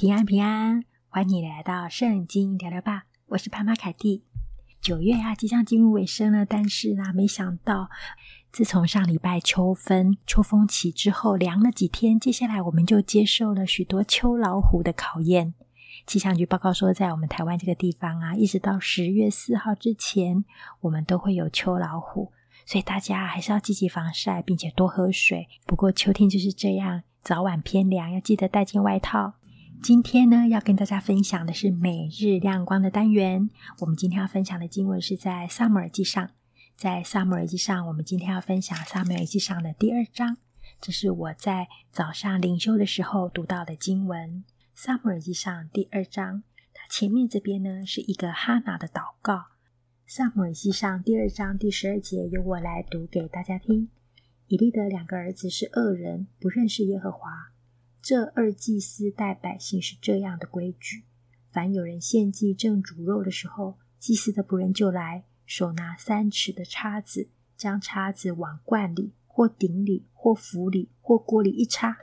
平安平安，欢迎你来到圣经聊聊吧。我是潘妈凯蒂。九月、啊，即将进入尾声了，但是呢，没想到自从上礼拜秋分、秋风起之后，凉了几天，接下来我们就接受了许多秋老虎的考验。气象局报告说，在我们台湾这个地方啊，一直到十月四号之前，我们都会有秋老虎，所以大家还是要积极防晒，并且多喝水。不过秋天就是这样。早晚偏凉，要记得带件外套。今天呢，要跟大家分享的是每日亮光的单元。我们今天要分享的经文是在撒母耳记上，在撒母耳记上，我们今天要分享撒母耳记上的第二章。这是我在早上灵修的时候读到的经文。撒母耳记上第二章，它前面这边呢是一个哈拿的祷告。撒母耳记上第二章第十二节，由我来读给大家听。以利的两个儿子是恶人，不认识耶和华。这二祭司带百姓是这样的规矩：凡有人献祭正煮肉的时候，祭司的仆人就来，手拿三尺的叉子，将叉子往罐里、或鼎里、或釜里、或锅里一插，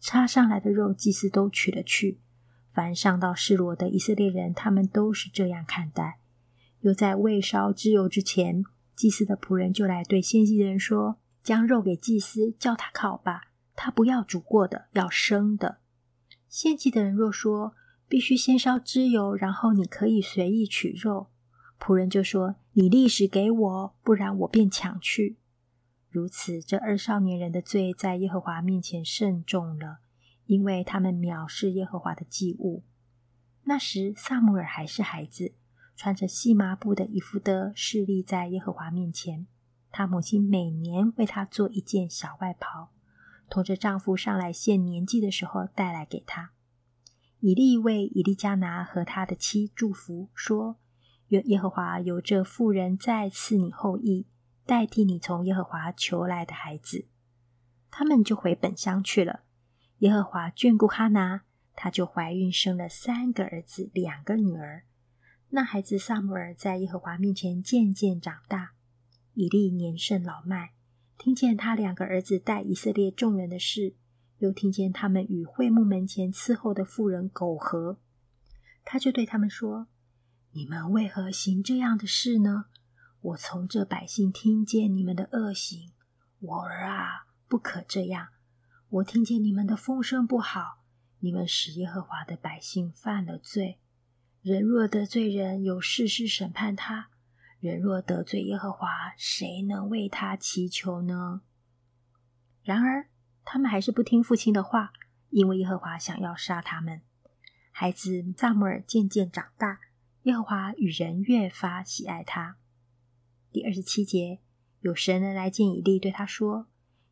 插上来的肉，祭司都取了去。凡上到示罗的以色列人，他们都是这样看待。又在未烧脂油之前，祭司的仆人就来对献祭的人说。将肉给祭司，叫他烤吧。他不要煮过的，要生的。献祭的人若说必须先烧脂油，然后你可以随意取肉，仆人就说：“你立时给我，不然我便抢去。”如此，这二少年人的罪在耶和华面前甚重了，因为他们藐视耶和华的祭物。那时，撒母耳还是孩子，穿着细麻布的以弗得，侍立在耶和华面前。他母亲每年为他做一件小外袍，驮着丈夫上来献年纪的时候带来给他。以利为以利加拿和他的妻祝福，说：“愿耶和华由这妇人再赐你后裔，代替你从耶和华求来的孩子。”他们就回本乡去了。耶和华眷顾哈拿，她就怀孕生了三个儿子，两个女儿。那孩子撒母耳在耶和华面前渐渐长大。以利年甚老迈，听见他两个儿子带以色列众人的事，又听见他们与会幕门前伺候的妇人苟合，他就对他们说：“你们为何行这样的事呢？我从这百姓听见你们的恶行，我儿啊，不可这样。我听见你们的风声不好，你们使耶和华的百姓犯了罪。人若得罪人，有事事审判他。”人若得罪耶和华，谁能为他祈求呢？然而，他们还是不听父亲的话，因为耶和华想要杀他们。孩子撒母耳渐渐长大，耶和华与人越发喜爱他。第二十七节，有神人来见以利，对他说：“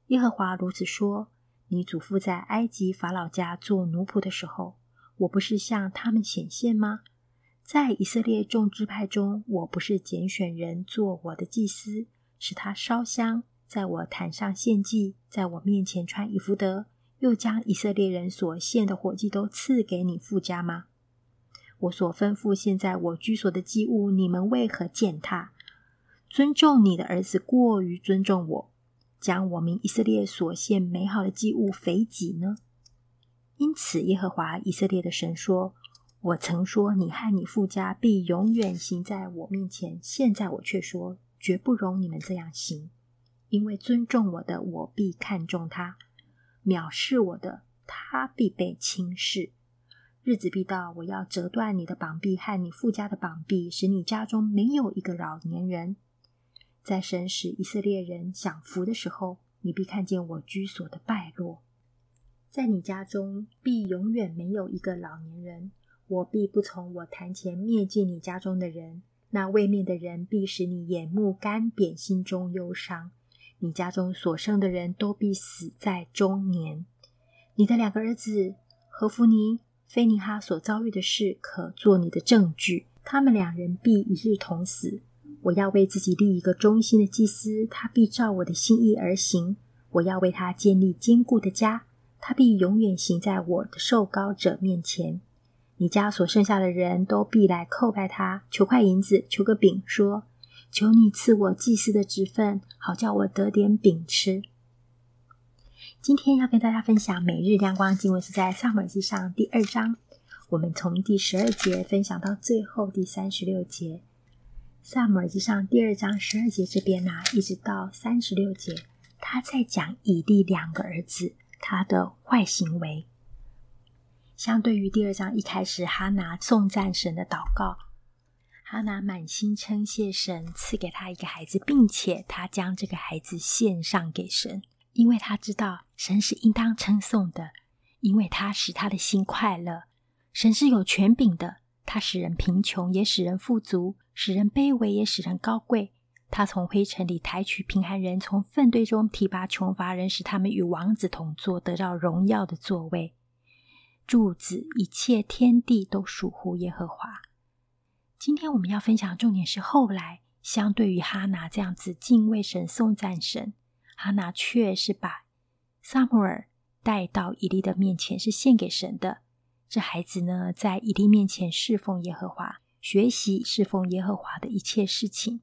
耶和华如此说：你祖父在埃及法老家做奴仆的时候，我不是向他们显现吗？”在以色列众支派中，我不是拣选人做我的祭司，使他烧香，在我坛上献祭，在我面前穿以弗得，又将以色列人所献的火祭都赐给你富家吗？我所吩咐现在我居所的祭物，你们为何践踏？尊重你的儿子过于尊重我，将我民以色列所献美好的祭物肥己呢？因此，耶和华以色列的神说。我曾说，你和你父家必永远行在我面前。现在我却说，绝不容你们这样行，因为尊重我的，我必看重他；藐视我的，他必被轻视。日子必到，我要折断你的膀臂和你父家的膀臂，使你家中没有一个老年人。在神使以色列人享福的时候，你必看见我居所的败落。在你家中必永远没有一个老年人。我必不从我坛前灭尽你家中的人，那未灭的人必使你眼目干瘪，心中忧伤。你家中所生的人都必死在中年。你的两个儿子何弗尼、菲尼哈所遭遇的事，可做你的证据。他们两人必一日同死。我要为自己立一个忠心的祭司，他必照我的心意而行。我要为他建立坚固的家，他必永远行在我的受膏者面前。你家所剩下的人都必来叩拜他，求块银子，求个饼，说：“求你赐我祭司的职分，好叫我得点饼吃。”今天要跟大家分享每日亮光经文是在撒母耳记上第二章。我们从第十二节分享到最后第三十六节，撒母耳记上第二章十二节这边啊，一直到三十六节，他在讲以利两个儿子他的坏行为。相对于第二章一开始，哈拿颂赞神的祷告，哈拿满心称谢神赐给他一个孩子，并且他将这个孩子献上给神，因为他知道神是应当称颂的，因为他使他的心快乐。神是有权柄的，他使人贫穷，也使人富足；使人卑微，也使人高贵。他从灰尘里抬取贫寒人，从粪堆中提拔穷乏人，使他们与王子同坐，得到荣耀的座位。柱子，一切天地都属乎耶和华。今天我们要分享的重点是，后来相对于哈拿这样子敬畏神、颂赞神，哈拿却是把撒母耳带到以利的面前，是献给神的。这孩子呢，在以利面前侍奉耶和华，学习侍奉耶和华的一切事情。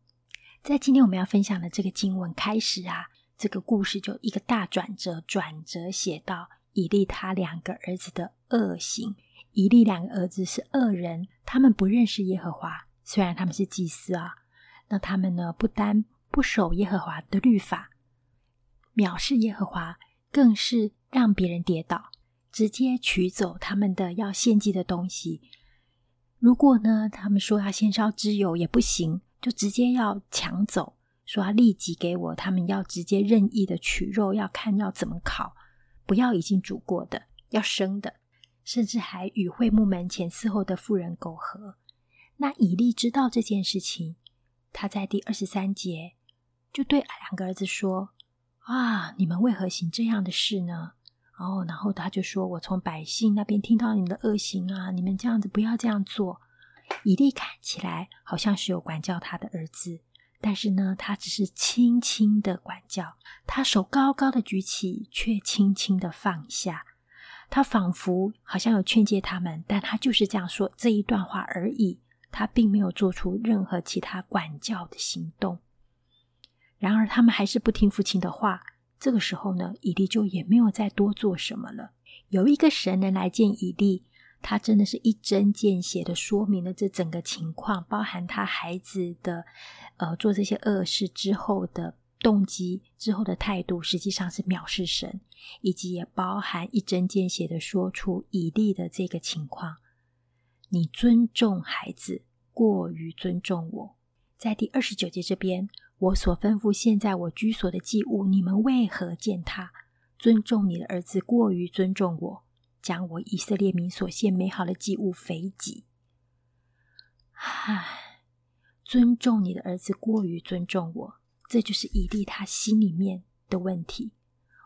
在今天我们要分享的这个经文开始啊，这个故事就一个大转折，转折写到以利他两个儿子的恶行。以利两个儿子是恶人，他们不认识耶和华，虽然他们是祭司啊，那他们呢，不单不守耶和华的律法，藐视耶和华，更是让别人跌倒。直接取走他们的要献祭的东西。如果呢，他们说要献烧脂油也不行，就直接要抢走，说要立即给我。他们要直接任意的取肉，要看要怎么烤，不要已经煮过的，要生的，甚至还与会幕门前伺候的妇人苟合。那以利知道这件事情，他在第二十三节就对两个儿子说：“啊，你们为何行这样的事呢？”哦，然后他就说：“我从百姓那边听到你们的恶行啊，你们这样子不要这样做。”以利看起来好像是有管教他的儿子，但是呢，他只是轻轻的管教，他手高高的举起，却轻轻的放下。他仿佛好像有劝诫他们，但他就是这样说这一段话而已，他并没有做出任何其他管教的行动。然而，他们还是不听父亲的话。这个时候呢，以利就也没有再多做什么了。有一个神人来见以利，他真的是一针见血的说明了这整个情况，包含他孩子的呃做这些恶事之后的动机、之后的态度，实际上是藐视神，以及也包含一针见血的说出以利的这个情况：你尊重孩子过于尊重我。在第二十九节这边。我所吩咐现在我居所的祭物，你们为何践踏？尊重你的儿子过于尊重我，将我以色列民所献美好的祭物肥己。唉，尊重你的儿子过于尊重我，这就是以利他心里面的问题。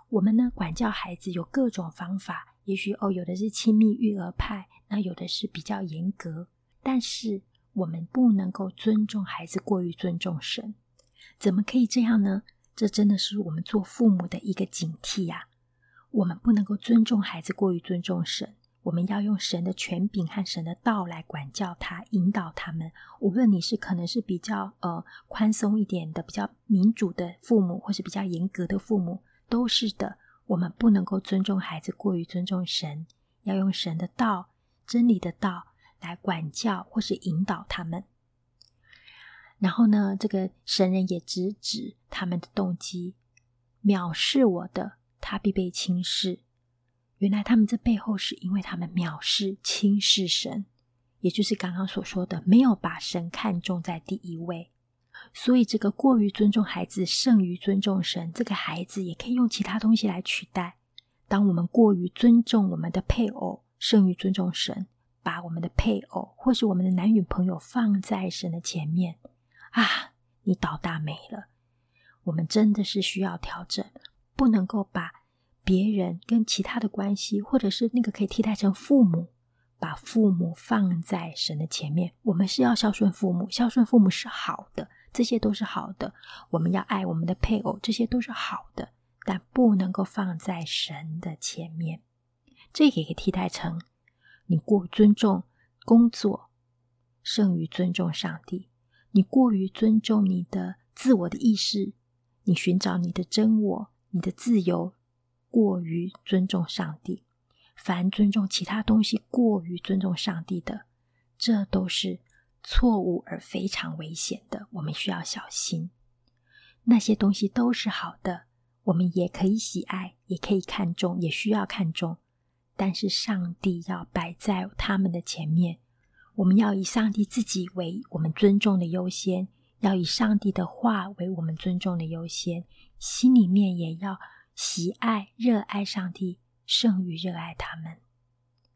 我们呢，管教孩子有各种方法，也许哦，有的是亲密育儿派，那有的是比较严格，但是我们不能够尊重孩子过于尊重神。怎么可以这样呢？这真的是我们做父母的一个警惕呀！我们不能够尊重孩子过于尊重神，我们要用神的权柄和神的道来管教他、引导他们。无论你是可能是比较呃宽松一点的、比较民主的父母，或是比较严格的父母，都是的。我们不能够尊重孩子过于尊重神，要用神的道、真理的道来管教或是引导他们。然后呢，这个神人也直指他们的动机：藐视我的，他必被轻视。原来他们这背后是因为他们藐视、轻视神，也就是刚刚所说的，没有把神看重在第一位。所以，这个过于尊重孩子，胜于尊重神，这个孩子也可以用其他东西来取代。当我们过于尊重我们的配偶，胜于尊重神，把我们的配偶或是我们的男女朋友放在神的前面。啊，你倒大霉了！我们真的是需要调整，不能够把别人跟其他的关系，或者是那个可以替代成父母，把父母放在神的前面。我们是要孝顺父母，孝顺父母是好的，这些都是好的。我们要爱我们的配偶，这些都是好的，但不能够放在神的前面。这也可以替代成你过尊重工作，胜于尊重上帝。你过于尊重你的自我的意识，你寻找你的真我，你的自由，过于尊重上帝。凡尊重其他东西过于尊重上帝的，这都是错误而非常危险的。我们需要小心。那些东西都是好的，我们也可以喜爱，也可以看重，也需要看重。但是上帝要摆在他们的前面，我们要以上帝自己为我们尊重的优先，要以上帝的话为我们尊重的优先，心里面也要喜爱、热爱上帝，胜于热爱他们。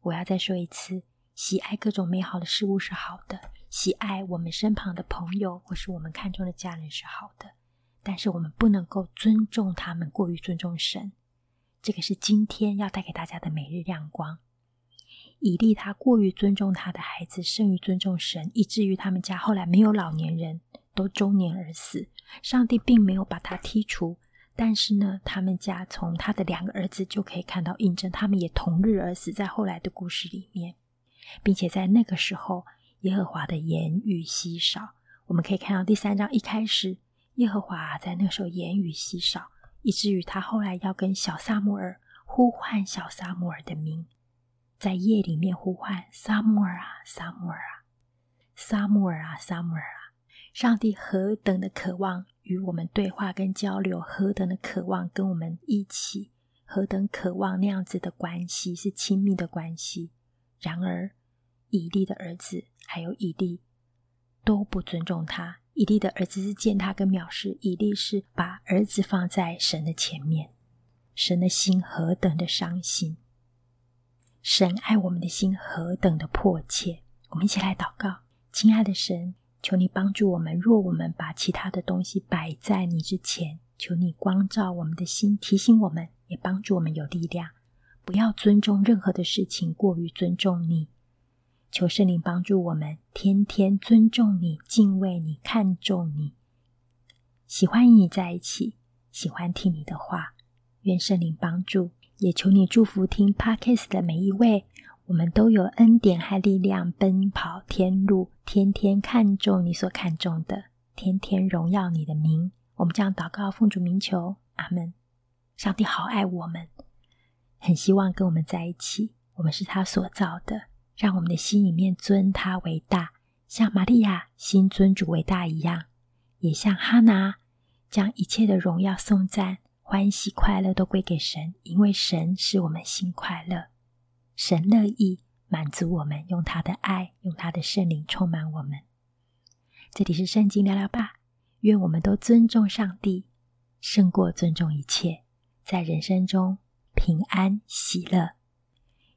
我要再说一次，喜爱各种美好的事物是好的，喜爱我们身旁的朋友或是我们看中的家人是好的。但是我们不能够尊重他们过于尊重神，这个是今天要带给大家的每日亮光。以利他过于尊重他的孩子，胜于尊重神，以至于他们家后来没有老年人，都中年而死。上帝并没有把他剔除，但是呢，他们家从他的两个儿子就可以看到印证，他们也同日而死在后来的故事里面，并且在那个时候，耶和华的言语稀少。我们可以看到第三章一开始。耶和华在那时候言语稀少，以至于他后来要跟小撒母耳呼唤小撒母耳的名，在夜里面呼唤撒母耳啊，撒母耳啊，撒母耳啊，撒母耳啊！上帝何等的渴望与我们对话跟交流，何等的渴望跟我们一起，何等渴望那样子的关系是亲密的关系。然而，以利的儿子还有以利都不尊重他。以利的儿子是践踏跟藐视，以利是把儿子放在神的前面，神的心何等的伤心，神爱我们的心何等的迫切。我们一起来祷告，亲爱的神，求你帮助我们。若我们把其他的东西摆在你之前，求你光照我们的心，提醒我们，也帮助我们有力量，不要尊重任何的事情过于尊重你。求圣灵帮助我们，天天尊重你、敬畏你、看重你，喜欢与你在一起，喜欢听你的话。愿圣灵帮助，也求你祝福听 Podcast 的每一位，我们都有恩典和力量奔跑天路，天天看重你所看重的，天天荣耀你的名。我们这样祷告，奉主名求，阿门。上帝好爱我们，很希望跟我们在一起，我们是他所造的。让我们的心里面尊他为大，像玛利亚心尊主为大一样，也像哈拿将一切的荣耀颂赞、欢喜快乐都归给神，因为神使我们心快乐，神乐意满足我们，用他的爱，用他的圣灵充满我们。这里是圣经聊聊吧，愿我们都尊重上帝，胜过尊重一切，在人生中平安喜乐。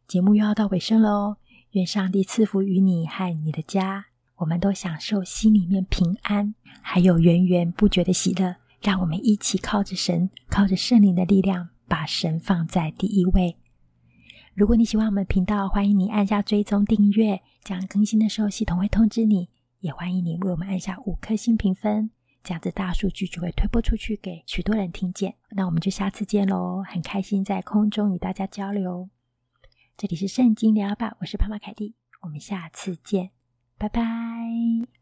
节目又要到尾声了哦。愿上帝赐福于你和你的家，我们都享受心里面平安，还有源源不绝的喜乐。让我们一起靠着神，靠着圣灵的力量，把神放在第一位。如果你喜欢我们的频道，欢迎你按下追踪订阅，这样更新的时候系统会通知你。也欢迎你为我们按下五颗星评分，这样子大数据就会推播出去给许多人听见。那我们就下次见喽，很开心在空中与大家交流。这里是圣经聊吧，我是帕玛凯蒂，我们下次见，拜拜。